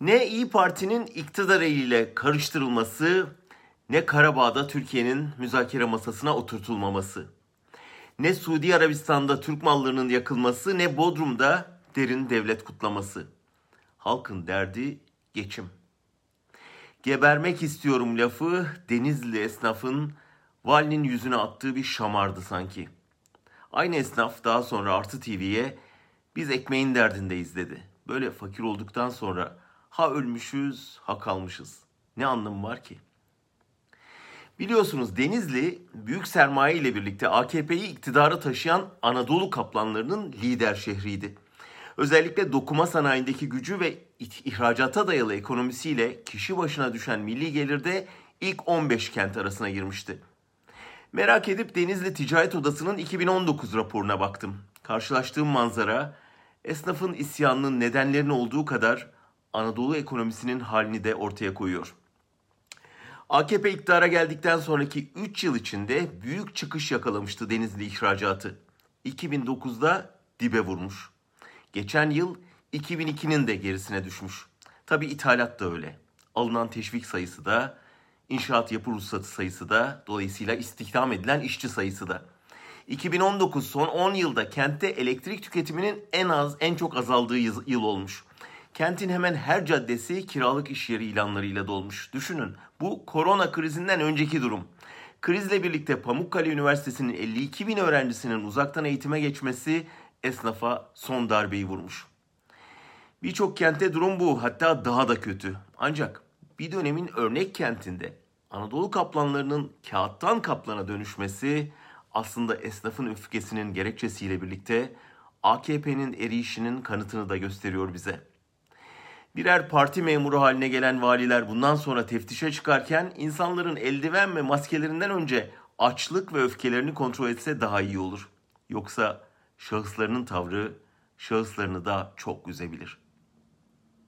Ne İyi Parti'nin iktidar eliyle karıştırılması, ne Karabağ'da Türkiye'nin müzakere masasına oturtulmaması. Ne Suudi Arabistan'da Türk mallarının yakılması, ne Bodrum'da derin devlet kutlaması. Halkın derdi geçim. Gebermek istiyorum lafı Denizli esnafın valinin yüzüne attığı bir şamardı sanki. Aynı esnaf daha sonra Artı TV'ye biz ekmeğin derdindeyiz dedi. Böyle fakir olduktan sonra ha ölmüşüz ha kalmışız. Ne anlamı var ki? Biliyorsunuz Denizli büyük sermaye ile birlikte AKP'yi iktidara taşıyan Anadolu kaplanlarının lider şehriydi. Özellikle dokuma sanayindeki gücü ve ihracata dayalı ekonomisiyle kişi başına düşen milli gelirde ilk 15 kent arasına girmişti. Merak edip Denizli Ticaret Odası'nın 2019 raporuna baktım. Karşılaştığım manzara esnafın isyanının nedenlerinin olduğu kadar Anadolu ekonomisinin halini de ortaya koyuyor. AKP iktidara geldikten sonraki 3 yıl içinde büyük çıkış yakalamıştı Denizli ihracatı. 2009'da dibe vurmuş. Geçen yıl 2002'nin de gerisine düşmüş. Tabi ithalat da öyle. Alınan teşvik sayısı da, inşaat yapı ruhsatı sayısı da, dolayısıyla istihdam edilen işçi sayısı da. 2019 son 10 yılda kentte elektrik tüketiminin en az en çok azaldığı yıl olmuş. Kentin hemen her caddesi kiralık iş yeri ilanlarıyla dolmuş. Düşünün bu korona krizinden önceki durum. Krizle birlikte Pamukkale Üniversitesi'nin 52 bin öğrencisinin uzaktan eğitime geçmesi esnafa son darbeyi vurmuş. Birçok kentte durum bu hatta daha da kötü. Ancak bir dönemin örnek kentinde Anadolu kaplanlarının kağıttan kaplana dönüşmesi aslında esnafın öfkesinin gerekçesiyle birlikte AKP'nin erişinin kanıtını da gösteriyor bize. Birer parti memuru haline gelen valiler bundan sonra teftişe çıkarken insanların eldiven ve maskelerinden önce açlık ve öfkelerini kontrol etse daha iyi olur. Yoksa şahıslarının tavrı şahıslarını da çok üzebilir.''